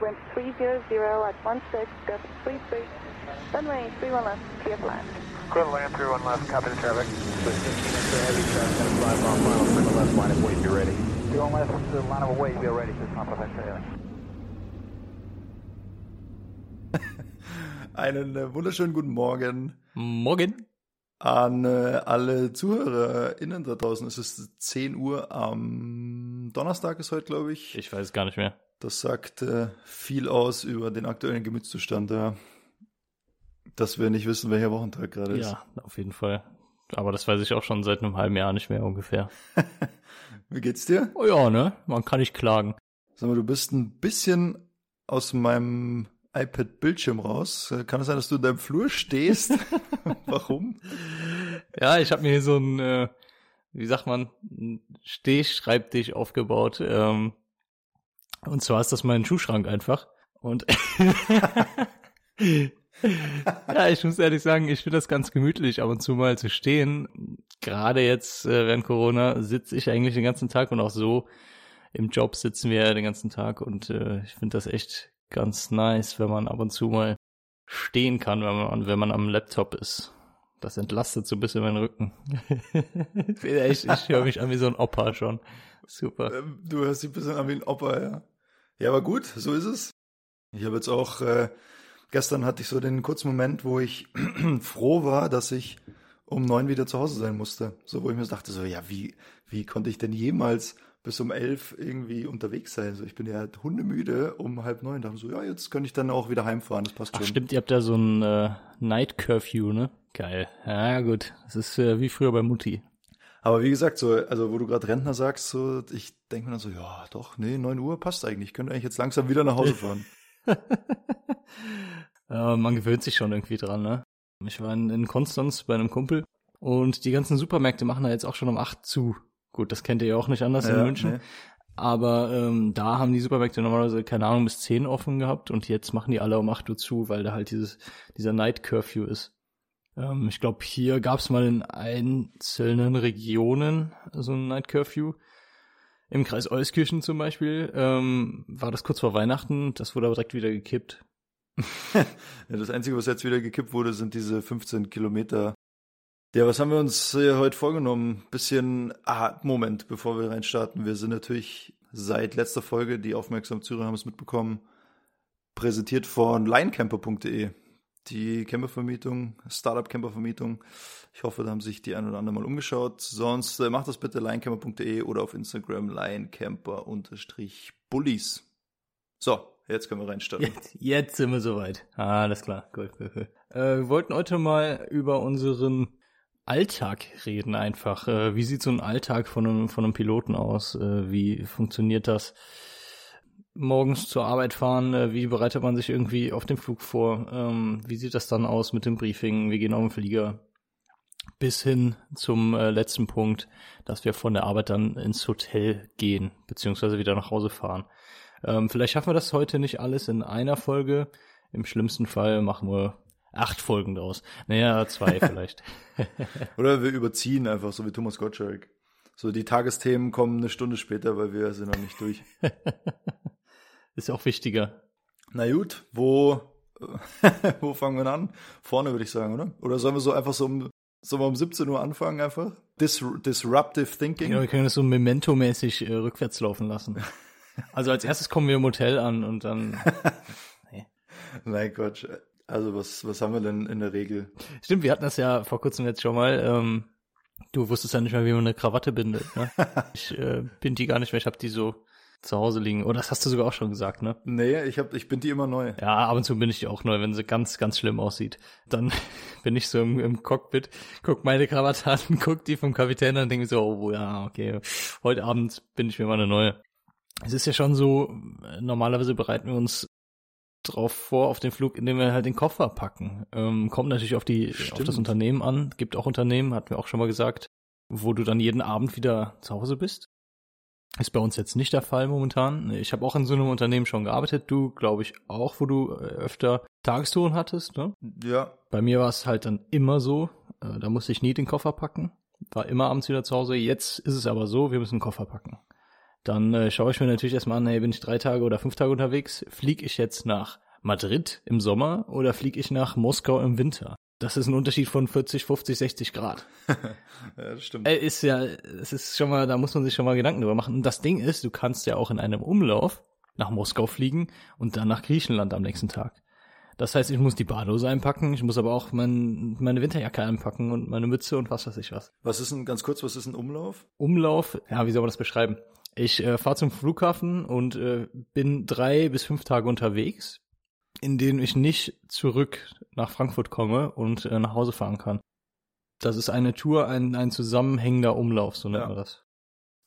wind 300 at 16, gust 33, runway 31 left, clear for land. Clear to land, 31 left, copy the traffic. With 15 inch of heavy traffic, gonna fly final, clear left, line of weight, be ready. 31 left, uh, line of weight, be ready, just not perfect, Einen äh, wunderschönen guten Morgen Morgen. an äh, alle ZuhörerInnen da draußen. Es ist 10 Uhr am Donnerstag ist heute, glaube ich. Ich weiß gar nicht mehr. Das sagt äh, viel aus über den aktuellen Gemütszustand, ja. Dass wir nicht wissen, welcher Wochentag gerade ist. Ja, auf jeden Fall. Aber das weiß ich auch schon seit einem halben Jahr nicht mehr ungefähr. Wie geht's dir? Oh ja, ne? Man kann nicht klagen. Sag mal, du bist ein bisschen aus meinem iPad-Bildschirm raus. Kann es sein, dass du in deinem Flur stehst? Warum? Ja, ich habe mir hier so ein, äh, wie sagt man, Stehschreibtisch aufgebaut. Ähm, und zwar ist das mein Schuhschrank einfach. Und ja, ich muss ehrlich sagen, ich finde das ganz gemütlich, ab und zu mal zu stehen. Gerade jetzt äh, während Corona sitze ich eigentlich den ganzen Tag und auch so im Job sitzen wir ja den ganzen Tag und äh, ich finde das echt ganz nice, wenn man ab und zu mal stehen kann, wenn man, wenn man am Laptop ist. Das entlastet so ein bisschen meinen Rücken. ich ich, ich höre mich an wie so ein Opa schon. Super. Ähm, Du hörst dich ein bisschen an wie ein Opa, ja. Ja, aber gut, so ist es. Ich habe jetzt auch, äh, gestern hatte ich so den kurzen Moment, wo ich froh war, dass ich um neun wieder zu Hause sein musste. So, wo ich mir dachte, so, ja, wie, wie konnte ich denn jemals bis um elf irgendwie unterwegs sein? So, ich bin ja hundemüde um halb neun. Da haben so, ja, jetzt könnte ich dann auch wieder heimfahren, das passt Ach schon. stimmt, ihr habt ja so ein äh, Night Curfew, ne? Geil. Ja gut, das ist äh, wie früher bei Mutti. Aber wie gesagt, so, also wo du gerade Rentner sagst, so, ich denke mir dann so, ja, doch, nee, neun Uhr passt eigentlich. Ich könnte eigentlich jetzt langsam wieder nach Hause fahren. äh, man gewöhnt sich schon irgendwie dran, ne? Ich war in, in Konstanz bei einem Kumpel und die ganzen Supermärkte machen da jetzt auch schon um acht zu. Gut, das kennt ihr ja auch nicht anders in Ja, München. nee. Aber ähm, da haben die Supermärkte normalerweise, keine Ahnung, bis 10 offen gehabt und jetzt machen die alle um 8 Uhr zu, weil da halt dieses, dieser Night Curfew ist. Ähm, ich glaube, hier gab es mal in einzelnen Regionen so ein Night Curfew. Im Kreis Euskirchen zum Beispiel ähm, war das kurz vor Weihnachten, das wurde aber direkt wieder gekippt. Ja, das Einzige, was jetzt wieder gekippt wurde, sind diese 15 Kilometer. Ja, was haben wir uns äh, heute vorgenommen? Bisschen, ah, Moment, bevor wir reinstarten. Wir sind natürlich seit letzter Folge, die aufmerksamen Zuhörer haben es mitbekommen, präsentiert von linecamper.de. Die Campervermietung, Startup-Campervermietung. Ich hoffe, da haben sich die ein oder andere mal umgeschaut. Sonst äh, macht das bitte linecamper.de oder auf Instagram linecamper-bullies. So, jetzt können wir reinstarten. Jetzt, jetzt sind wir soweit. Ah, alles klar. Cool, cool, cool. Äh, wir wollten heute mal über unseren Alltag reden einfach. Äh, wie sieht so ein Alltag von einem, von einem Piloten aus? Äh, wie funktioniert das? Morgens zur Arbeit fahren, äh, wie bereitet man sich irgendwie auf den Flug vor? Ähm, wie sieht das dann aus mit dem Briefing? Wir gehen auf den Flieger. Bis hin zum äh, letzten Punkt, dass wir von der Arbeit dann ins Hotel gehen, beziehungsweise wieder nach Hause fahren. Ähm, vielleicht schaffen wir das heute nicht alles in einer Folge. Im schlimmsten Fall machen wir acht Folgen draus. Naja, zwei vielleicht. Oder wir überziehen einfach, so wie Thomas Gottschalk. So, die Tagesthemen kommen eine Stunde später, weil wir sind noch nicht durch. Ist ja auch wichtiger. Na gut, wo, wo fangen wir an? Vorne würde ich sagen, oder? Oder sollen wir so einfach so um, sollen wir um 17 Uhr anfangen einfach? Dis disruptive Thinking? Ja, wir können das so Memento-mäßig äh, rückwärts laufen lassen. Also als erstes kommen wir im Hotel an und dann. Nein, Gott. Also was, was haben wir denn in der Regel? Stimmt, wir hatten das ja vor kurzem jetzt schon mal. Ähm, du wusstest ja nicht mehr, wie man eine Krawatte bindet. Ne? Ich äh, bind die gar nicht mehr, ich habe die so zu Hause liegen. Oder das hast du sogar auch schon gesagt, ne? Nee, ich, hab, ich bin die immer neu. Ja, ab und zu bin ich die auch neu, wenn sie ganz, ganz schlimm aussieht. Dann bin ich so im, im Cockpit, guck meine Krawatte an, guck die vom Kapitän an und denke so, oh ja, okay, heute Abend bin ich mir mal eine neue. Es ist ja schon so, normalerweise bereiten wir uns drauf vor auf den Flug, indem wir halt den Koffer packen. Ähm, kommt natürlich auf die auf das Unternehmen an. Gibt auch Unternehmen, hatten wir auch schon mal gesagt, wo du dann jeden Abend wieder zu Hause bist. Ist bei uns jetzt nicht der Fall momentan. Ich habe auch in so einem Unternehmen schon gearbeitet. Du, glaube ich, auch, wo du äh, öfter Tagestouren hattest. Ne? Ja, Bei mir war es halt dann immer so. Äh, da musste ich nie den Koffer packen. War immer abends wieder zu Hause. Jetzt ist es aber so, wir müssen den Koffer packen. dann äh, schaue ich mir natürlich erstmal an, hey, bin ich drei Tage oder fünf Tage unterwegs? Fliege ich jetzt nach Madrid im Sommer oder fliege ich nach Moskau im Winter? Das ist ein Unterschied von 40, 50, 60 Grad. ja, das stimmt. Äh, ist ja, es ist schon mal, da muss man sich schon mal Gedanken drüber machen. Und das Ding ist, du kannst ja auch in einem Umlauf nach Moskau fliegen und dann nach Griechenland am nächsten Tag. Das heißt, ich muss die Badehose einpacken, ich muss aber auch mein, meine Winterjacke einpacken und meine Mütze und was weiß ich was. Was ist ein, ganz kurz, was ist ein Umlauf? Umlauf, ja, wie soll man das beschreiben? Ich äh, fahre zum Flughafen und äh, bin drei bis fünf Tage unterwegs, in denen ich nicht zurück nach Frankfurt komme und äh, nach Hause fahren kann. Das ist eine Tour, ein, ein zusammenhängender Umlauf, so nennt Ja. man das.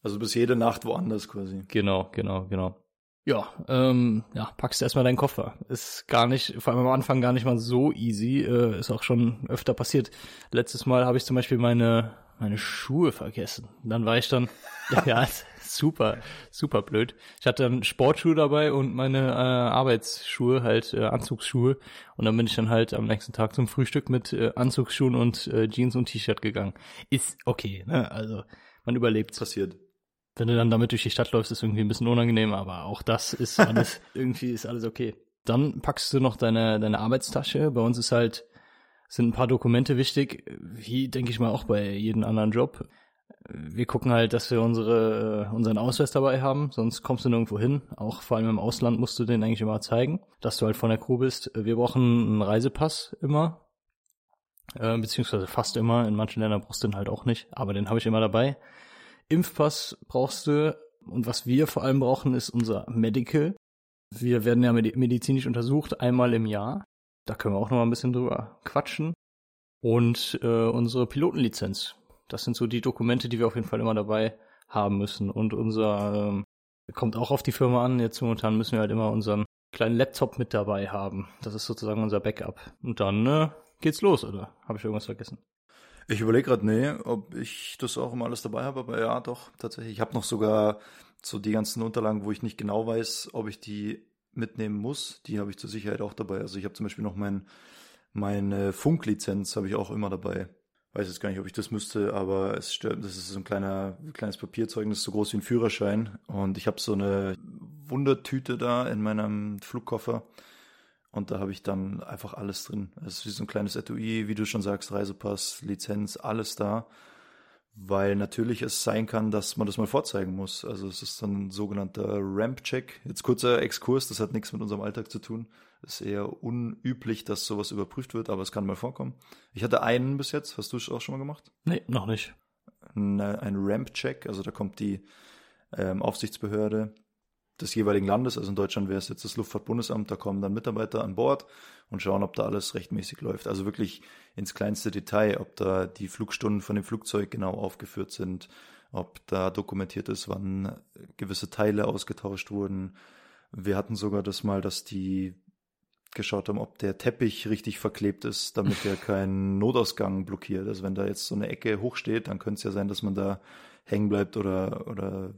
Also bis jede Nacht woanders quasi. Genau, genau, genau. Ja, ähm, ja, packst erstmal deinen Koffer. Ist gar nicht, vor allem am Anfang gar nicht mal so easy. Äh, ist auch schon öfter passiert. Letztes Mal habe ich zum Beispiel meine meine Schuhe vergessen. Dann war ich dann, ja, ja, super, super blöd. Ich hatte dann Sportschuhe dabei und meine äh, Arbeitsschuhe, halt äh, Anzugsschuhe. Und dann bin ich dann halt am nächsten Tag zum Frühstück mit äh, Anzugsschuhen und äh, Jeans und T-Shirt gegangen. Ist okay, ne? Also man überlebt Passiert. wenn du dann damit durch die Stadt läufst, ist irgendwie ein bisschen unangenehm, aber auch das ist alles, irgendwie ist alles okay. Dann packst du noch deine, deine Arbeitstasche. Bei uns ist halt, sind ein paar Dokumente wichtig, wie denke ich mal auch bei jedem anderen Job. Wir gucken halt, dass wir unsere, äh, unseren Ausweis dabei haben, sonst kommst du nirgendwo hin. Auch vor allem im Ausland musst du den eigentlich immer zeigen, dass du halt von der Crew bist. Wir brauchen einen Reisepass immer, äh, beziehungsweise fast immer. In manchen Ländern brauchst du den halt auch nicht, aber den habe ich immer dabei. Impfpass brauchst du und was wir vor allem brauchen, ist unser Medical. Wir werden ja medi- medizinisch untersucht, einmal im Jahr. Da können wir auch noch mal ein bisschen drüber quatschen. Und äh, unsere Pilotenlizenz. Das sind so die Dokumente, die wir auf jeden Fall immer dabei haben müssen. Und unser ähm, kommt auch auf die Firma an. Jetzt momentan müssen wir halt immer unseren kleinen Laptop mit dabei haben. Das ist sozusagen unser Backup. Und dann äh, geht's los, oder? Habe ich irgendwas vergessen? Ich überlege gerade, nee, ob ich das auch immer alles dabei habe, aber ja, doch, tatsächlich. Ich habe noch sogar so die ganzen Unterlagen, wo ich nicht genau weiß, ob ich die mitnehmen muss. Die habe ich zur Sicherheit auch dabei. Also ich habe zum Beispiel noch mein, meine Funklizenz habe ich auch immer dabei. Weiß jetzt gar nicht, ob ich das müsste, aber es stört, das ist so ein kleiner, kleines Papierzeugnis, so groß wie ein Führerschein. Und ich habe so eine Wundertüte da in meinem Flugkoffer. Und da habe ich dann einfach alles drin. Es ist wie so ein kleines Etui, wie du schon sagst, Reisepass, Lizenz, alles da. Weil natürlich es sein kann, dass man das mal vorzeigen muss. Also es ist dann ein sogenannter Ramp-Check. Jetzt kurzer Exkurs, das hat nichts mit unserem Alltag zu tun. Ist eher unüblich, dass sowas überprüft wird, aber es kann mal vorkommen. Ich hatte einen bis jetzt, hast du es auch schon mal gemacht? Nee, noch nicht. Ein, ein Ramp-Check, also da kommt die ähm, Aufsichtsbehörde des jeweiligen Landes, also in Deutschland wäre es jetzt das Luftfahrtbundesamt, da kommen dann Mitarbeiter an Bord und schauen, ob da alles rechtmäßig läuft. Also wirklich ins kleinste Detail, ob da die Flugstunden von dem Flugzeug genau aufgeführt sind, ob da dokumentiert ist, wann gewisse Teile ausgetauscht wurden. Wir hatten sogar das mal, dass die geschaut haben, ob der Teppich richtig verklebt ist, damit er keinen Notausgang blockiert. Also wenn da jetzt so eine Ecke hochsteht, dann könnte es ja sein, dass man da hängen bleibt oder, oder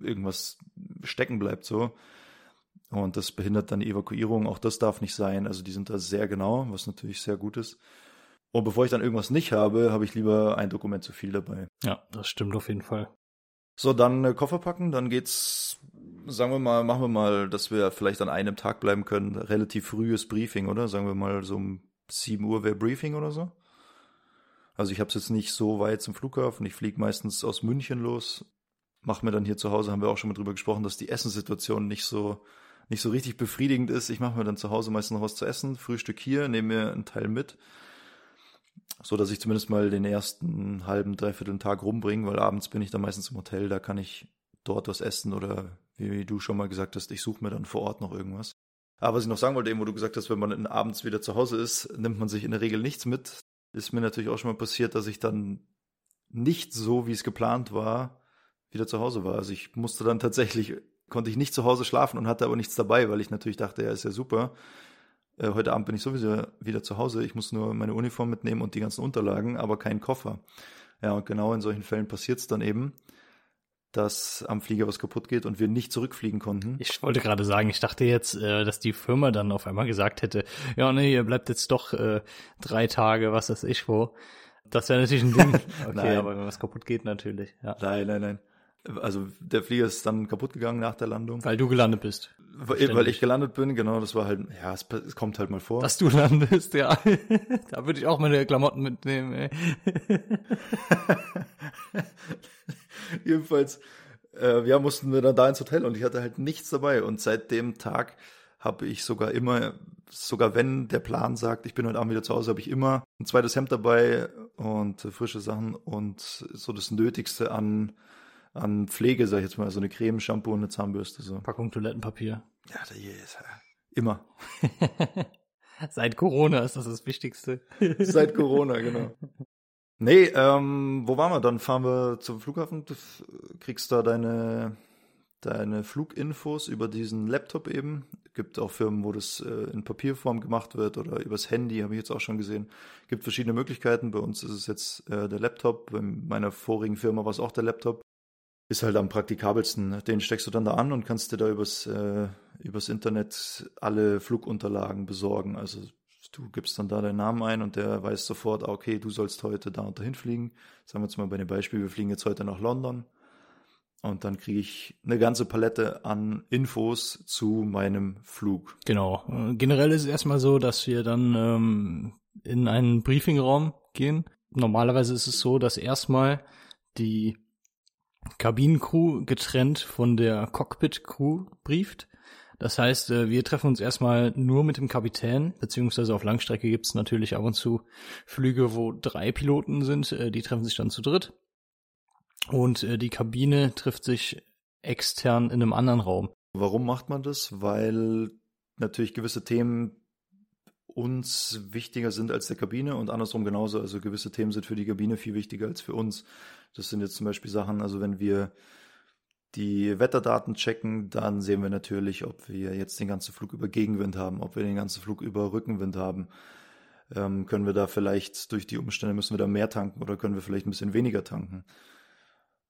irgendwas stecken bleibt so. Und das behindert dann die Evakuierung. Auch das darf nicht sein. Also die sind da sehr genau, was natürlich sehr gut ist. Und bevor ich dann irgendwas nicht habe, habe ich lieber ein Dokument zu viel dabei. Ja, das stimmt auf jeden Fall. So, dann äh, Koffer packen, dann geht's, sagen wir mal, machen wir mal, dass wir vielleicht an einem Tag bleiben können. Relativ frühes Briefing, oder? Sagen wir mal, so um 7 Uhr wäre Briefing oder so. Also ich habe es jetzt nicht so weit zum Flughafen. Ich fliege meistens aus München los. Mach mir dann hier zu Hause, haben wir auch schon mal drüber gesprochen, dass die Essenssituation nicht so nicht so richtig befriedigend ist. Ich mache mir dann zu Hause meistens noch was zu essen, Frühstück hier, nehme mir einen Teil mit, so dass ich zumindest mal den ersten halben, dreiviertel Tag rumbringe, weil abends bin ich dann meistens im Hotel, da kann ich dort was essen oder wie du schon mal gesagt hast, ich suche mir dann vor Ort noch irgendwas. Aber was ich noch sagen wollte, eben, wo du gesagt hast, wenn man abends wieder zu Hause ist, nimmt man sich in der Regel nichts mit. Ist mir natürlich auch schon mal passiert, dass ich dann nicht so, wie es geplant war, wieder zu Hause war. Also ich musste dann tatsächlich, konnte ich nicht zu Hause schlafen und hatte aber nichts dabei, weil ich natürlich dachte, ja, ist ja super. Äh, heute Abend bin ich sowieso wieder zu Hause. Ich muss nur meine Uniform mitnehmen und die ganzen Unterlagen, aber keinen Koffer. Ja, und genau in solchen Fällen passiert es dann eben, dass am Flieger was kaputt geht und wir nicht zurückfliegen konnten. Ich wollte gerade sagen, ich dachte jetzt, äh, dass die Firma dann auf einmal gesagt hätte, ja, nee, ihr bleibt jetzt doch äh, drei Tage, was weiß ich wo. Das wäre natürlich ein Ding. Okay, Nein. aber wenn was kaputt geht, natürlich, ja. Nein, nein, nein. Also der Flieger ist dann kaputt gegangen nach der Landung. Weil du gelandet bist. Weil, weil ich gelandet bin, genau, das war halt, ja, es, es kommt halt mal vor. Dass du landest, ja. da würde ich auch meine Klamotten mitnehmen, ey. Jedenfalls, äh, ja, mussten wir dann da ins Hotel und ich hatte halt nichts dabei. Und seit dem Tag habe ich sogar immer, sogar wenn der Plan sagt, ich bin heute Abend wieder zu Hause, habe ich immer ein zweites Hemd dabei und frische Sachen und so das Nötigste an, an Pflege, sag ich jetzt mal, so eine Creme, Shampoo und eine Zahnbürste. So. Packung Toilettenpapier. Ja, da ist immer. Seit Corona ist das das Wichtigste. Seit Corona, genau. Nee, ähm, wo waren wir? Dann fahren wir zum Flughafen. Du kriegst da deine, deine Fluginfos über diesen Laptop eben. Gibt auch Firmen, wo das äh, in Papierform gemacht wird oder übers Handy, habe ich jetzt auch schon gesehen. Gibt verschiedene Möglichkeiten. Bei uns ist es jetzt äh, der Laptop. Bei meiner vorigen Firma war es auch der Laptop. Ist halt am praktikabelsten. Den steckst du dann da an und kannst dir da übers, äh, übers Internet alle Flugunterlagen besorgen. Also du gibst dann da deinen Namen ein und der weiß sofort, ah, okay, du sollst heute da und dahin fliegen. Sagen wir jetzt mal bei dem Beispiel, wir fliegen jetzt heute nach London. Und dann kriege ich eine ganze Palette an Infos zu meinem Flug. Genau. Generell ist es erstmal so, dass wir dann ähm, in einen Briefingraum gehen. Normalerweise ist es so, dass erstmal die Kabinencrew getrennt von der Cockpit-Crew brieft. Das heißt, äh, wir treffen uns erstmal nur mit dem Kapitän, beziehungsweise auf Langstrecke gibt es natürlich ab und zu Flüge, wo drei Piloten sind, äh, die treffen sich dann zu dritt. Und äh, die Kabine trifft sich extern in einem anderen Raum. Warum macht man das? Weil natürlich gewisse Themen uns wichtiger sind als der Kabine und andersrum genauso. Also gewisse Themen sind für die Kabine viel wichtiger als für uns. Das sind jetzt zum Beispiel Sachen, also wenn wir die Wetterdaten checken, dann sehen wir natürlich, ob wir jetzt den ganzen Flug über Gegenwind haben, ob wir den ganzen Flug über Rückenwind haben. Ähm, können wir da vielleicht durch die Umstände müssen wir da mehr tanken oder können wir vielleicht ein bisschen weniger tanken?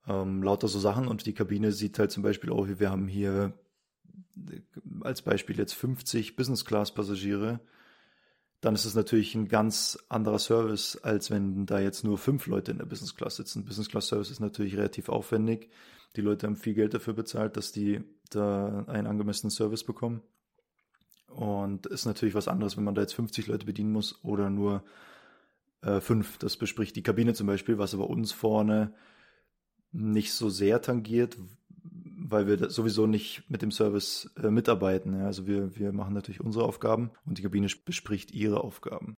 Ähm, lauter so Sachen und die Kabine sieht halt zum Beispiel auch, wir haben hier äh, als Beispiel jetzt 50 Business Class Passagiere. Dann ist es natürlich ein ganz anderer Service, als wenn da jetzt nur fünf Leute in der Business Class sitzen. Business Class Service ist natürlich relativ aufwendig die Leute haben viel Geld dafür bezahlt, dass die da einen angemessenen Service bekommen. Und ist natürlich was anderes, wenn man da jetzt 50 Leute bedienen muss oder nur äh, fünf. Das bespricht die Kabine zum Beispiel, was aber uns vorne nicht so sehr tangiert, weil wir sowieso nicht mit dem Service äh, mitarbeiten. Ja. Also wir, wir machen natürlich unsere Aufgaben und die Kabine bespricht ihre Aufgaben.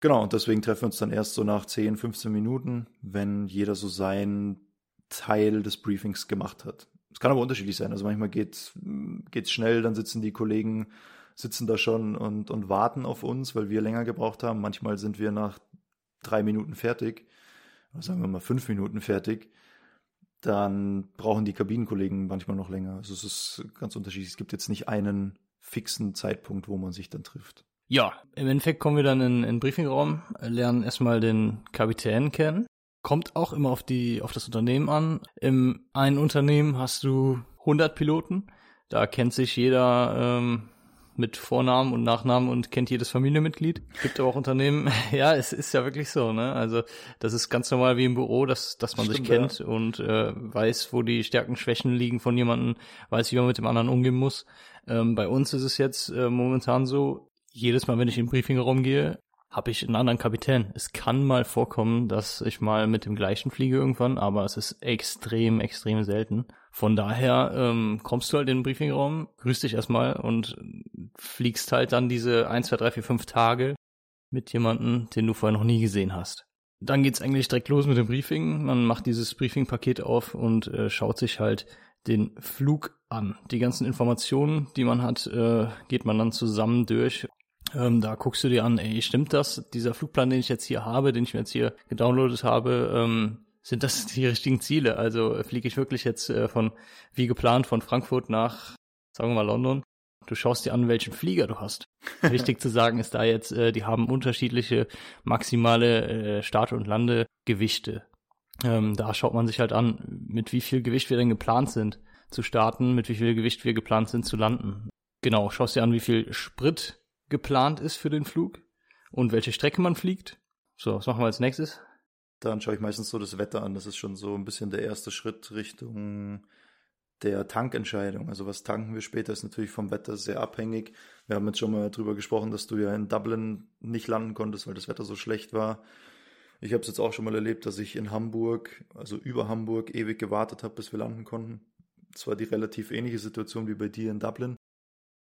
Genau, und deswegen treffen wir uns dann erst so nach 10, 15 Minuten, wenn jeder so sein Teil des Briefings gemacht hat. Es kann aber unterschiedlich sein. Also manchmal geht es schnell, dann sitzen die Kollegen sitzen da schon und, und warten auf uns, weil wir länger gebraucht haben. Manchmal sind wir nach drei Minuten fertig, oder sagen wir mal fünf Minuten fertig. Dann brauchen die Kabinenkollegen manchmal noch länger. Also es ist ganz unterschiedlich. Es gibt jetzt nicht einen fixen Zeitpunkt, wo man sich dann trifft. Ja, im Endeffekt kommen wir dann in, in den Briefingraum, lernen erstmal den Kapitän kennen kommt auch immer auf die, auf das Unternehmen an. Im einen Unternehmen hast du 100 Piloten. Da kennt sich jeder ähm, mit Vornamen und Nachnamen und kennt jedes Familienmitglied. Gibt aber auch Unternehmen, ja, es ist ja wirklich so, ne? Also das ist ganz normal wie im Büro, dass, dass man Stimmt, sich kennt ja. und äh, weiß, wo die Stärken, Schwächen liegen von jemandem, weiß, wie man mit dem anderen umgehen muss. Ähm, bei uns ist es jetzt äh, momentan so, jedes Mal, wenn ich in den Briefingraum gehe, habe ich einen anderen Kapitän. Es kann mal vorkommen, dass ich mal mit dem gleichen fliege irgendwann, aber es ist extrem, extrem selten. Von daher ähm, kommst du halt in den Briefingraum, grüßt dich erstmal und fliegst halt dann diese 1, 2, 3, 4, 5 Tage mit jemandem, den du vorher noch nie gesehen hast. Dann geht's eigentlich direkt los mit dem Briefing. Man macht dieses Briefing-Paket auf und äh, schaut sich halt den Flug an. Die ganzen Informationen, die man hat, äh, geht man dann zusammen durch ähm, da guckst du dir an, ey, stimmt das? Dieser Flugplan, den ich jetzt hier habe, den ich mir jetzt hier gedownloadet habe, ähm, sind das die richtigen Ziele? Also fliege ich wirklich jetzt äh, von, wie geplant, von Frankfurt nach, sagen wir mal, London? Du schaust dir an, welchen Flieger du hast. Wichtig zu sagen ist da jetzt, äh, die haben unterschiedliche maximale äh, Start- und Landegewichte. Ähm, da schaut man sich halt an, mit wie viel Gewicht wir denn geplant sind zu starten, mit wie viel Gewicht wir geplant sind zu landen. Genau, schaust dir an, wie viel Sprit geplant ist für den Flug und welche Strecke man fliegt. So, was machen wir als nächstes? Dann schaue ich meistens so das Wetter an. Das ist schon so ein bisschen der erste Schritt Richtung der Tankentscheidung. Also was tanken wir später ist natürlich vom Wetter sehr abhängig. Wir haben jetzt schon mal drüber gesprochen, dass du ja in Dublin nicht landen konntest, weil das Wetter so schlecht war. Ich habe es jetzt auch schon mal erlebt, dass ich in Hamburg, also über Hamburg, ewig gewartet habe, bis wir landen konnten. Das war die relativ ähnliche Situation wie bei dir in Dublin.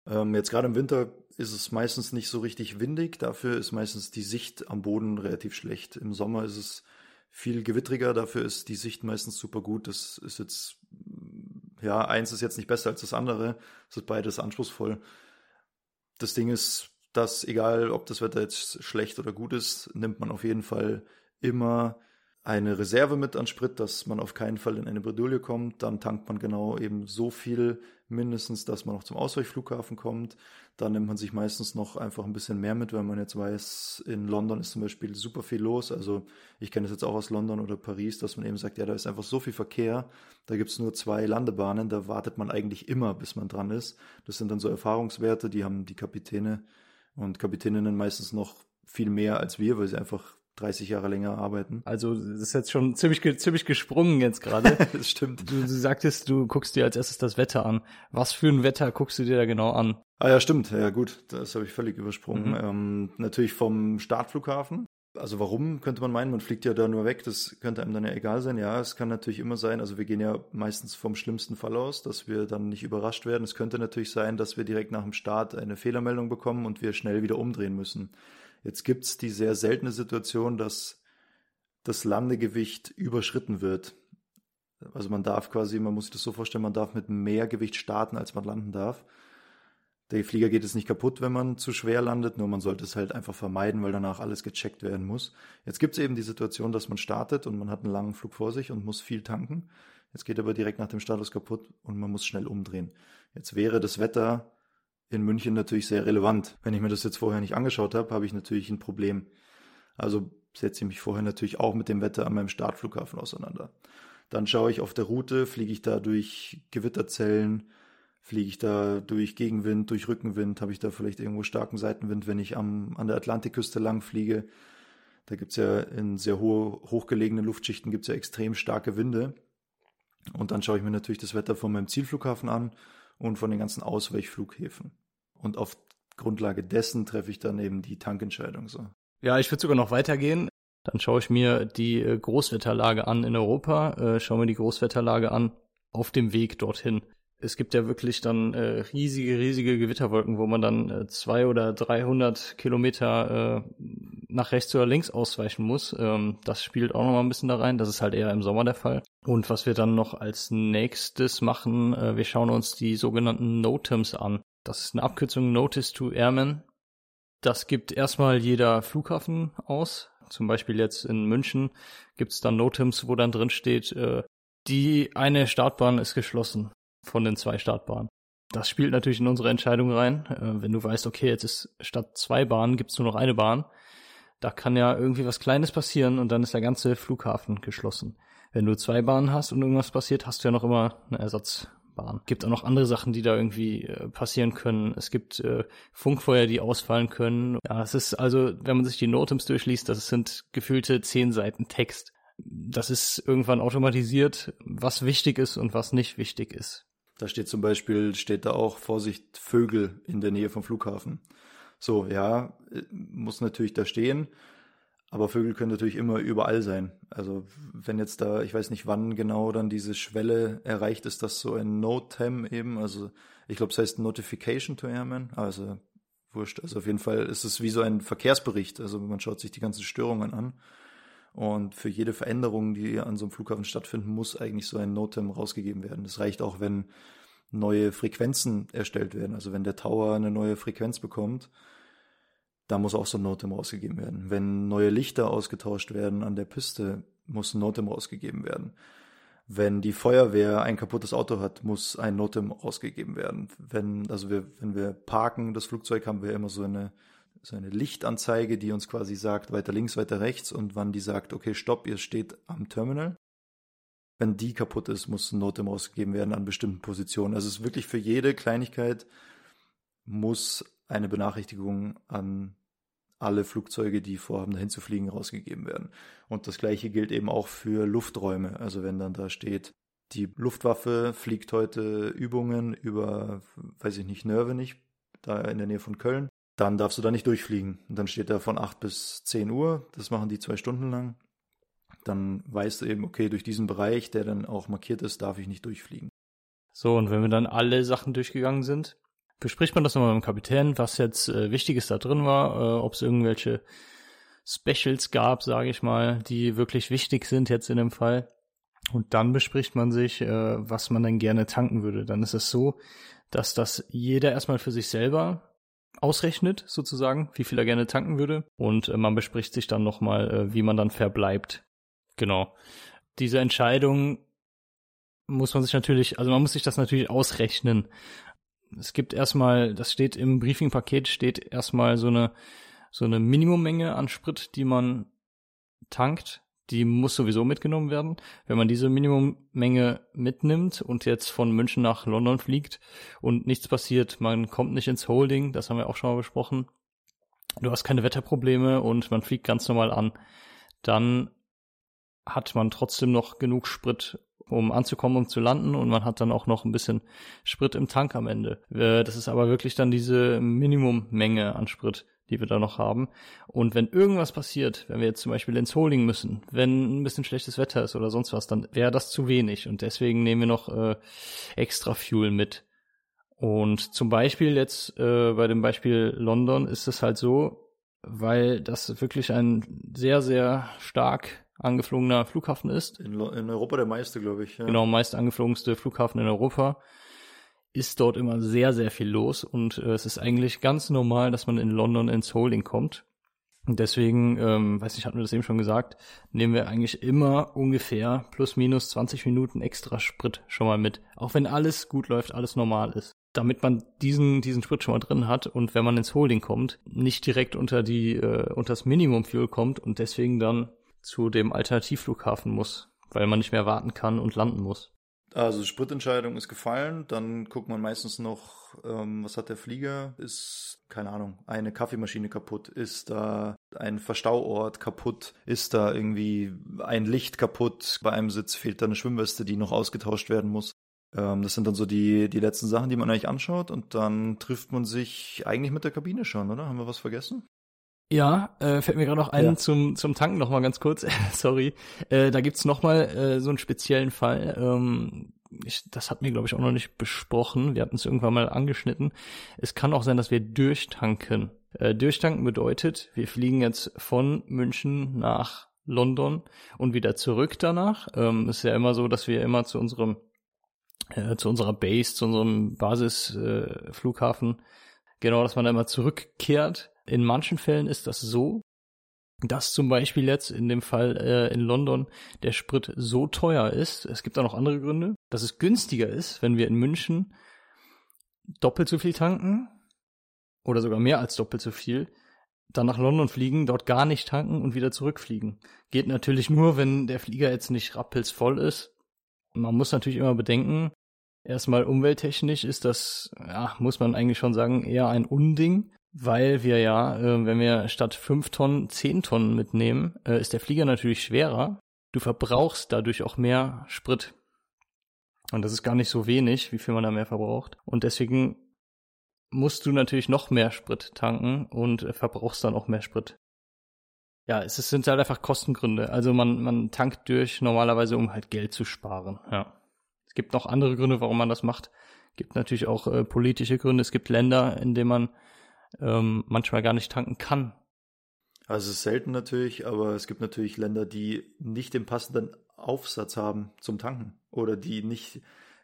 Ähm, jetzt gerade im Winter ist es meistens nicht so richtig windig, dafür ist meistens die Sicht am Boden relativ schlecht. Im Sommer ist es viel gewittriger, dafür ist die Sicht meistens super gut. Das ist jetzt, ja, eins ist jetzt nicht besser als das andere. Es ist beides anspruchsvoll. Das Ding ist, dass egal, ob das Wetter jetzt schlecht oder gut ist, nimmt man auf jeden Fall immer eine Reserve mit an Sprit, dass man auf keinen Fall in eine Bredouille kommt. Dann tankt man genau eben so viel mindestens, dass man noch zum Ausweichflughafen kommt. Dann nimmt man sich meistens noch einfach ein bisschen mehr mit, weil man jetzt weiß, in London ist zum Beispiel super viel los. Also ich kenne das jetzt auch aus London oder Paris, dass man eben sagt, ja, da ist einfach so viel Verkehr, da gibt's nur zwei Landebahnen, da wartet man eigentlich immer, bis man dran ist. Das sind dann so Erfahrungswerte, die haben die Kapitäne und Kapitäninnen meistens noch viel mehr als wir, weil sie einfach 30 Jahre länger arbeiten. Also das ist jetzt schon ziemlich, ziemlich gesprungen jetzt gerade. das stimmt. Du, du sagtest, du guckst dir als erstes das Wetter an. Was für ein Wetter guckst du dir da genau an? Ah ja, stimmt. Ja gut, das habe ich völlig übersprungen. Mhm. Ähm, natürlich vom Startflughafen. Also warum könnte man meinen, man fliegt ja da nur weg, das könnte einem dann ja egal sein. Ja, es kann natürlich immer sein, also wir gehen ja meistens vom schlimmsten Fall aus, dass wir dann nicht überrascht werden. Es könnte natürlich sein, dass wir direkt nach dem Start eine Fehlermeldung bekommen und wir schnell wieder umdrehen müssen. Jetzt gibt's die sehr seltene Situation, dass das Landegewicht überschritten wird. Also man darf quasi, man muss sich das so vorstellen, man darf mit mehr Gewicht starten, als man landen darf. Der Flieger geht es nicht kaputt, wenn man zu schwer landet, nur man sollte es halt einfach vermeiden, weil danach alles gecheckt werden muss. Jetzt gibt es eben die Situation, dass man startet und man hat einen langen Flug vor sich und muss viel tanken. Jetzt geht aber direkt nach dem Status kaputt und man muss schnell umdrehen. Jetzt wäre das Wetter in München natürlich sehr relevant. Wenn ich mir das jetzt vorher nicht angeschaut habe, habe ich natürlich ein Problem. Also setze ich mich vorher natürlich auch mit dem Wetter an meinem Startflughafen auseinander. Dann schaue ich auf der Route, fliege ich da durch Gewitterzellen, fliege ich da durch Gegenwind, durch Rückenwind, habe ich da vielleicht irgendwo starken Seitenwind, wenn ich am, an der Atlantikküste lang fliege. Da gibt's ja in sehr hohe, hochgelegenen Luftschichten gibt's ja extrem starke Winde. Und dann schaue ich mir natürlich das Wetter von meinem Zielflughafen an und von den ganzen Ausweichflughäfen. Und auf Grundlage dessen treffe ich dann eben die Tankentscheidung so. Ja, ich würde sogar noch weitergehen. Dann schaue ich mir die äh, Großwetterlage an in Europa, äh, schaue mir die Großwetterlage an auf dem Weg dorthin. Es gibt ja wirklich dann äh, riesige, riesige Gewitterwolken, wo man dann äh, zwei oder dreihundert Kilometer äh, nach rechts oder links ausweichen muss. Ähm, das spielt auch noch mal ein bisschen da rein. Das ist halt eher im Sommer der Fall. Und was wir dann noch als nächstes machen, äh, wir schauen uns die sogenannten NOTAMs an. Das ist eine Abkürzung Notice to Airmen. Das gibt erstmal jeder Flughafen aus. Zum Beispiel jetzt in München gibt es dann NOTAMs, wo dann drin steht, äh, die eine Startbahn ist geschlossen von den zwei Startbahnen. Das spielt natürlich in unsere Entscheidung rein. Äh, wenn du weißt, okay, jetzt ist statt zwei Bahnen gibt's nur noch eine Bahn, da kann ja irgendwie was Kleines passieren und dann ist der ganze Flughafen geschlossen. Wenn du zwei Bahnen hast und irgendwas passiert, hast du ja noch immer eine Ersatz, Bahn. Gibt auch noch andere Sachen, die da irgendwie äh, passieren können. Es gibt äh, Funkfeuer, die ausfallen können. Ja, es ist also, wenn man sich die Notems durchliest, das sind gefühlte zehn Seiten Text. Das ist irgendwann automatisiert, was wichtig ist und was nicht wichtig ist. Da steht zum Beispiel, steht da auch Vorsicht Vögel in der Nähe vom Flughafen. So, ja, äh, muss natürlich da stehen. Aber Vögel können natürlich immer überall sein. Also wenn jetzt da, ich weiß nicht wann genau dann diese Schwelle erreicht ist, dass so ein NOTAM eben, also ich glaube es heißt Notification to Airmen, also wurscht. Also auf jeden Fall ist es wie so ein Verkehrsbericht. Also man schaut sich die ganzen Störungen an. Und für jede Veränderung, die an so einem Flughafen stattfinden, muss eigentlich so ein NOTAM rausgegeben werden. Das reicht auch, wenn neue Frequenzen erstellt werden. Also wenn der Tower eine neue Frequenz bekommt, da muss auch so ein Notem rausgegeben werden. Wenn neue Lichter ausgetauscht werden an der Piste, muss ein Notem rausgegeben werden. Wenn die Feuerwehr ein kaputtes Auto hat, muss ein Notem rausgegeben werden. Wenn, also wir, wenn wir parken, das Flugzeug, haben wir immer so eine, so eine Lichtanzeige, die uns quasi sagt, weiter links, weiter rechts und wann die sagt, okay, stopp, ihr steht am Terminal. Wenn die kaputt ist, muss ein Notem rausgegeben werden an bestimmten Positionen. Also es ist wirklich für jede Kleinigkeit muss eine Benachrichtigung an alle Flugzeuge, die vorhaben, dahin zu fliegen, rausgegeben werden. Und das gleiche gilt eben auch für Lufträume. Also wenn dann da steht, die Luftwaffe fliegt heute Übungen über, weiß ich nicht, Nerve nicht, da in der Nähe von Köln, dann darfst du da nicht durchfliegen. Und dann steht da von 8 bis 10 Uhr, das machen die zwei Stunden lang. Dann weißt du eben, okay, durch diesen Bereich, der dann auch markiert ist, darf ich nicht durchfliegen. So, und wenn wir dann alle Sachen durchgegangen sind, bespricht man das nochmal mit dem Kapitän, was jetzt äh, Wichtiges da drin war, äh, ob es irgendwelche Specials gab, sage ich mal, die wirklich wichtig sind jetzt in dem Fall. Und dann bespricht man sich, äh, was man dann gerne tanken würde. Dann ist es so, dass das jeder erstmal für sich selber ausrechnet, sozusagen, wie viel er gerne tanken würde. Und äh, man bespricht sich dann nochmal, äh, wie man dann verbleibt. Genau. Diese Entscheidung muss man sich natürlich, also man muss sich das natürlich ausrechnen. Es gibt erstmal, das steht im Briefing-Paket, steht erstmal so eine, so eine Minimummenge an Sprit, die man tankt. Die muss sowieso mitgenommen werden. Wenn man diese Minimummenge mitnimmt und jetzt von München nach London fliegt und nichts passiert, man kommt nicht ins Holding, das haben wir auch schon mal besprochen. Du hast keine Wetterprobleme und man fliegt ganz normal an. Dann hat man trotzdem noch genug Sprit, um anzukommen, um zu landen und man hat dann auch noch ein bisschen Sprit im Tank am Ende. Äh, das ist aber wirklich dann diese Minimummenge an Sprit, die wir da noch haben. Und wenn irgendwas passiert, wenn wir jetzt zum Beispiel ins Holding müssen, wenn ein bisschen schlechtes Wetter ist oder sonst was, dann wäre das zu wenig und deswegen nehmen wir noch äh, extra Fuel mit. Und zum Beispiel jetzt äh, bei dem Beispiel London ist es halt so, weil das wirklich ein sehr, sehr stark angeflogener Flughafen ist. In, in Europa der meiste, glaube ich. Ja. Genau, meist angeflogenste Flughafen in Europa. Ist dort immer sehr, sehr viel los und äh, es ist eigentlich ganz normal, dass man in London ins Holding kommt. Und deswegen, ähm, weiß nicht, hatten wir das eben schon gesagt, nehmen wir eigentlich immer ungefähr plus minus 20 Minuten extra Sprit schon mal mit. Auch wenn alles gut läuft, alles normal ist. Damit man diesen, diesen Sprit schon mal drin hat und wenn man ins Holding kommt, nicht direkt unter die, äh, unter das Minimum Fuel kommt und deswegen dann zu dem Alternativflughafen muss, weil man nicht mehr warten kann und landen muss. Also Spritentscheidung ist gefallen, dann guckt man meistens noch, ähm, was hat der Flieger? Ist, keine Ahnung, eine Kaffeemaschine kaputt? Ist da ein Verstauort kaputt? Ist da irgendwie ein Licht kaputt? Bei einem Sitz fehlt da eine Schwimmweste, die noch ausgetauscht werden muss. Ähm, das sind dann so die, die letzten Sachen, die man eigentlich anschaut und dann trifft man sich eigentlich mit der Kabine schon, oder? Haben wir was vergessen? Ja, äh, fällt mir gerade noch ein Ja. zum, zum Tanken noch mal ganz kurz. Sorry. Äh, da gibt's noch mal äh, so einen speziellen Fall. Ähm, ich, das hatten wir, glaube ich, auch noch nicht besprochen. Wir hatten es irgendwann mal angeschnitten. Es kann auch sein, dass wir durchtanken. Äh, durchtanken bedeutet, wir fliegen jetzt von München nach London und wieder zurück danach. Ähm, ist ja immer so, dass wir immer zu unserem äh, zu unserer Base, zu unserem Basisflughafen, äh, genau, dass man da immer zurückkehrt. In manchen Fällen ist das so, dass zum Beispiel jetzt in dem Fall äh, in London der Sprit so teuer ist. Es gibt auch noch andere Gründe, dass es günstiger ist, wenn wir in München doppelt so viel tanken oder sogar mehr als doppelt so viel, dann nach London fliegen, dort gar nicht tanken und wieder zurückfliegen. Geht natürlich nur, wenn der Flieger jetzt nicht rappelsvoll ist. Man muss natürlich immer bedenken, erstmal umwelttechnisch ist das, ja, muss man eigentlich schon sagen, eher ein Unding, weil wir ja, äh, wenn wir statt fünf Tonnen zehn Tonnen mitnehmen, äh, ist der Flieger natürlich schwerer. Du verbrauchst dadurch auch mehr Sprit. Und das ist gar nicht so wenig, wie viel man da mehr verbraucht. Und deswegen musst du natürlich noch mehr Sprit tanken und äh, verbrauchst dann auch mehr Sprit. Ja, es ist- sind halt einfach Kostengründe. Also man, man tankt durch normalerweise, um halt Geld zu sparen. Ja. Es gibt noch andere Gründe, warum man das macht. Gibt natürlich auch äh, politische Gründe. Es gibt Länder, in denen man ähm, manchmal gar nicht tanken kann. Also es ist selten natürlich, aber es gibt natürlich Länder, die nicht den passenden Aufsatz haben zum Tanken oder die nicht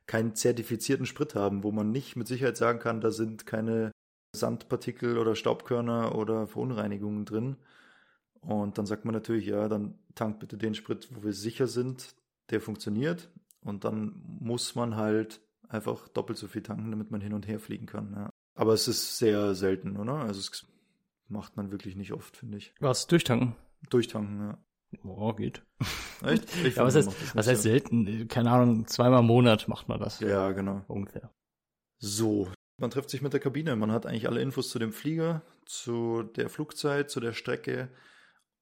keinen zertifizierten Sprit haben, wo man nicht mit Sicherheit sagen kann, da sind keine Sandpartikel oder Staubkörner oder Verunreinigungen drin. Und dann sagt man natürlich, ja, dann tankt bitte den Sprit, wo wir sicher sind, der funktioniert. Und dann muss man halt einfach doppelt so viel tanken, damit man hin und her fliegen kann. Ja. Aber es ist sehr selten, oder? Also es macht man wirklich nicht oft, finde ich. Was? Durchtanken? Durchtanken, ja. Oh, geht. Echt? Ich Ja, was heißt, was heißt selten? Keine Ahnung, zweimal im Monat macht man das. Ja, genau. Ungefähr. So, Man trifft sich mit der Kabine. Man hat eigentlich alle Infos zu dem Flieger, zu der Flugzeit, zu der Strecke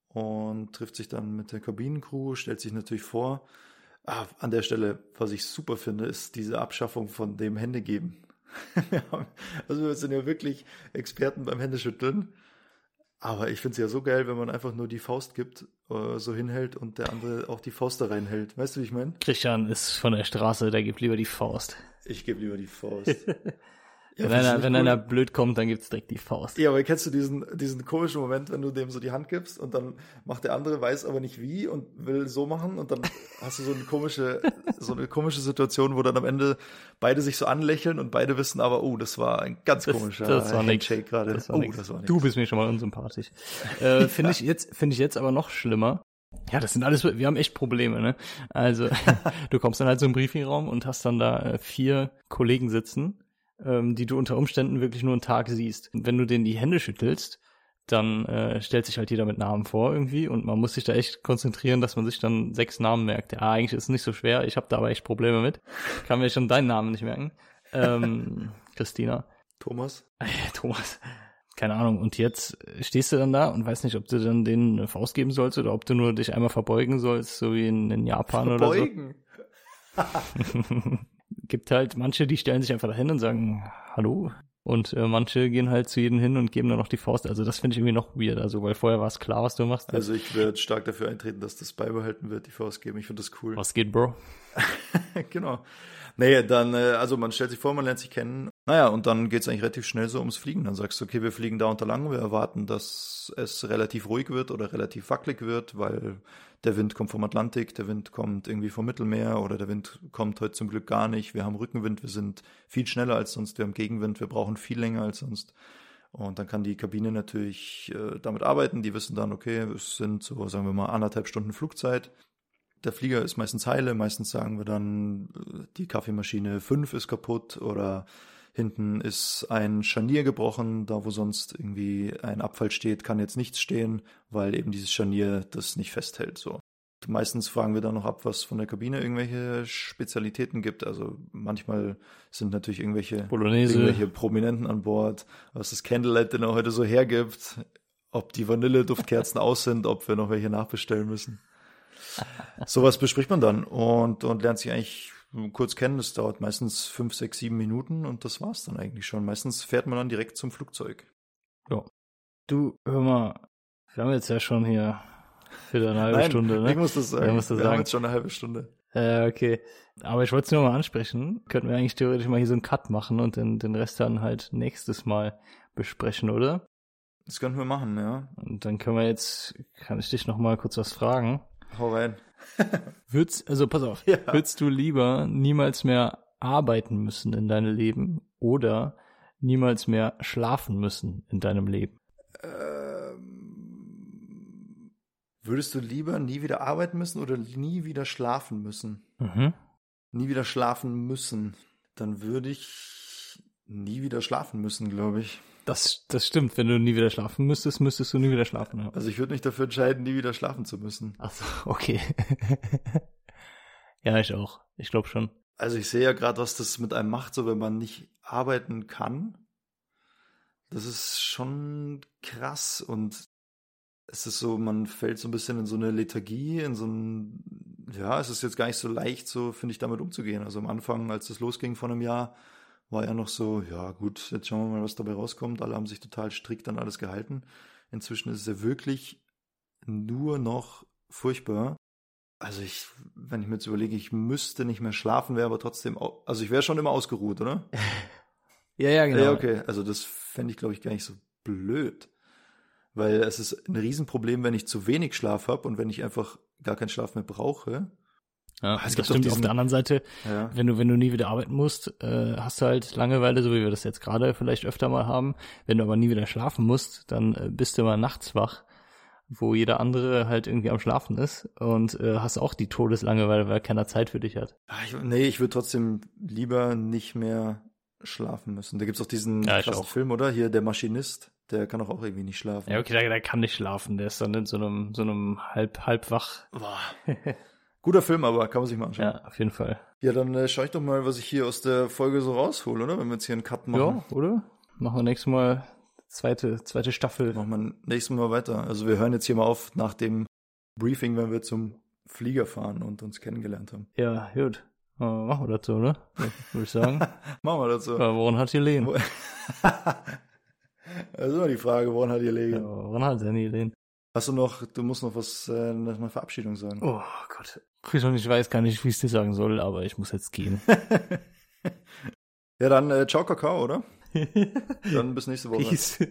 und trifft sich dann mit der Kabinencrew, stellt sich natürlich vor. Ah, an der Stelle, was ich super finde, ist diese Abschaffung von dem Händegeben. also wir sind ja wirklich Experten beim Händeschütteln. Aber ich finde es ja so geil, wenn man einfach nur die Faust gibt, äh, so hinhält und der andere auch die Faust da reinhält. Weißt du, wie ich meine? Christian ist von der Straße, der gibt lieber die Faust. Ich gebe lieber die Faust. Ja, wenn einer, wenn cool. einer blöd kommt, dann gibt's direkt die Faust. Ja, aber kennst du diesen, diesen komischen Moment, wenn du dem so die Hand gibst und dann macht der andere, weiß aber nicht wie und will so machen und dann hast du so eine komische, so eine komische Situation, wo dann am Ende beide sich so anlächeln und beide wissen aber, oh, das war ein ganz komischer das, das war Handshake gerade. Das, oh, das war Du bist mir schon mal unsympathisch. äh, finde ich jetzt, finde ich jetzt aber noch schlimmer. Ja, das sind alles, wir haben echt Probleme, ne? Also, du kommst dann halt so im Briefingraum und hast dann da äh, vier Kollegen sitzen ähm, die du unter Umständen wirklich nur einen Tag siehst. Und wenn du denen die Hände schüttelst, dann äh, stellt sich halt jeder mit Namen vor irgendwie und man muss sich da echt konzentrieren, dass man sich dann sechs Namen merkt. Ja, eigentlich ist es nicht so schwer, ich habe da aber echt Probleme mit. Kann mir schon deinen Namen nicht merken. Ähm, Christina. Thomas. Thomas. Keine Ahnung. Und jetzt stehst du dann da und weißt nicht, ob du dann denen eine Faust geben sollst oder ob du nur dich einmal verbeugen sollst, so wie in, in Japan verbeugen. oder so. gibt halt manche, die stellen sich einfach dahin und sagen Hallo. Und äh, manche gehen halt zu jedem hin und geben dann noch die Faust. Also das finde ich irgendwie noch weird, also weil vorher war es klar, was du machst. Also ich werde stark dafür eintreten, dass das beibehalten wird, die Faust geben. Ich finde das cool. Was geht, Bro? genau. Naja, dann, äh, also man stellt sich vor, man lernt sich kennen. Naja, und dann geht es eigentlich relativ schnell so ums Fliegen. Dann sagst du, okay, wir fliegen da unter lang, wir erwarten, dass es relativ ruhig wird oder relativ wackelig wird, weil der Wind kommt vom Atlantik, der Wind kommt irgendwie vom Mittelmeer oder der Wind kommt heute zum Glück gar nicht. Wir haben Rückenwind, wir sind viel schneller als sonst, wir haben Gegenwind, wir brauchen viel länger als sonst. Und dann kann die Kabine natürlich äh, damit arbeiten. Die wissen dann, okay, es sind so, sagen wir mal, anderthalb Stunden Flugzeit. Der Flieger ist meistens heile, meistens sagen wir dann, äh, die Kaffeemaschine 5 ist kaputt oder hinten ist ein Scharnier gebrochen, da wo sonst irgendwie ein Abfall steht, kann jetzt nichts stehen, weil eben dieses Scharnier das nicht festhält. So. Meistens fragen wir dann noch ab, was von der Kabine irgendwelche Spezialitäten gibt. Also manchmal sind natürlich irgendwelche, Bolognese. irgendwelche Prominenten an Bord, was das Candlelight Dinner heute so hergibt, ob die Vanilleduftkerzen aus sind, ob wir noch welche nachbestellen müssen. Sowas bespricht man dann und, und lernt sich eigentlich kurz kennen. Das dauert meistens fünf, sechs, sieben Minuten und das war's dann eigentlich schon. Meistens fährt man dann direkt zum Flugzeug. Ja. Du, hör mal, wir haben jetzt ja schon hier für eine halbe Nein, Stunde, ne? Ich muss das sagen. muss das wir sagen. haben jetzt schon eine halbe Stunde. Äh, okay. Aber ich wollte es nur mal ansprechen. Könnten wir eigentlich theoretisch mal hier so einen Cut machen und den, den Rest dann halt nächstes Mal besprechen, oder? Das könnten wir machen, ja. Und dann können wir jetzt, kann ich dich noch mal kurz was fragen? Hau rein. Würdest, also pass auf, Ja. würdest du lieber niemals mehr arbeiten müssen in deinem Leben oder niemals mehr schlafen müssen in deinem Leben? Ähm, würdest du lieber nie wieder arbeiten müssen oder nie wieder schlafen müssen? Mhm. Nie wieder schlafen müssen. Dann würde ich nie wieder schlafen müssen, glaube ich. Das, das stimmt. Wenn du nie wieder schlafen müsstest, müsstest du nie wieder schlafen. Ja. Also ich würde mich dafür entscheiden, nie wieder schlafen zu müssen. Ach so, okay. ja, ich auch. Ich glaube schon. Also ich sehe ja gerade, was das mit einem macht, so wenn man nicht arbeiten kann. Das ist schon krass und es ist so, man fällt so ein bisschen in so eine Lethargie, in so ein, ja, es ist jetzt gar nicht so leicht, so finde ich, damit umzugehen. Also am Anfang, als das losging vor einem Jahr, war ja noch so, ja gut, jetzt schauen wir mal, was dabei rauskommt. Alle haben sich total strikt an alles gehalten. Inzwischen ist es ja wirklich nur noch furchtbar. Also ich, wenn ich mir jetzt überlege, ich müsste nicht mehr schlafen, wäre aber trotzdem, also ich wäre schon immer ausgeruht, oder? Ja, ja, genau. Ja, okay. Also das fände ich, glaube ich, gar nicht so blöd. Weil es ist ein Riesenproblem, wenn ich zu wenig Schlaf habe und wenn ich einfach gar keinen Schlaf mehr brauche. Ja, Es es gibt stimmt. Auf der anderen Seite, Ja. wenn du, wenn du nie wieder arbeiten musst, äh, hast du halt Langeweile, so wie wir das jetzt gerade vielleicht öfter mal haben. Wenn du aber nie wieder schlafen musst, dann äh, bist du immer nachts wach, wo jeder andere halt irgendwie am Schlafen ist und äh, hast auch die Todeslangeweile, weil keiner Zeit für dich hat. Ah, Ich, nee, ich würde trotzdem lieber nicht mehr schlafen müssen. Da gibt's auch diesen Ja. Film, oder? Hier, der Maschinist, der kann auch, auch irgendwie nicht schlafen. Ja, okay, der, der kann nicht schlafen, der ist dann in so einem, so einem halb, halb wach. Boah. Guter Film, aber kann man sich mal anschauen. Ja, auf jeden Fall. Ja, dann äh, schau ich doch mal, was ich hier aus der Folge so raushole, oder? Wenn wir jetzt hier einen Cut machen. Ja, oder? Machen wir nächstes Mal zweite, zweite Staffel. Machen wir nächstes Mal weiter. Also wir hören jetzt hier mal auf nach dem Briefing, wenn wir zum Flieger fahren und uns kennengelernt haben. Ja, gut. Äh, machen wir so, oder? Würde ich sagen. machen wir so. Ja, woran hat Lehn? Wo- Das ist immer die Frage, woran hat ihr Ja, liegen? woran hat sie die Lehn? Hast du noch, du musst noch was, äh, noch eine Verabschiedung sagen. Oh Gott. Christian, ich weiß gar nicht, wie ich es dir sagen soll, aber ich muss jetzt gehen. Ja, dann äh, ciao Kakao, oder? Dann bis nächste Woche. Peace.